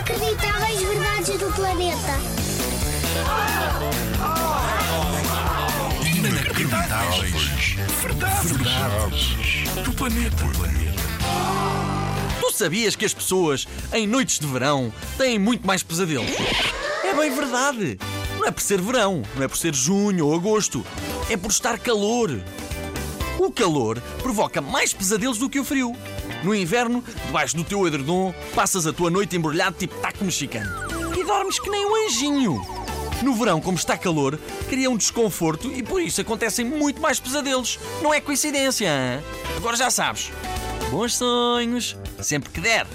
Inacreditáveis verdades do planeta. Inacreditáveis. Verdades. Verdades. Do planeta. Tu sabias que as pessoas, em noites de verão, têm muito mais pesadelos? É bem verdade. Não é por ser verão, não é por ser junho ou agosto. É por estar calor. O calor provoca mais pesadelos do que o frio. No inverno, debaixo do teu edredom, passas a tua noite embrulhado tipo taco mexicano. E dormes que nem um anjinho. No verão, como está calor, cria um desconforto e por isso acontecem muito mais pesadelos. Não é coincidência, hein? Agora já sabes. Bons sonhos, sempre que der.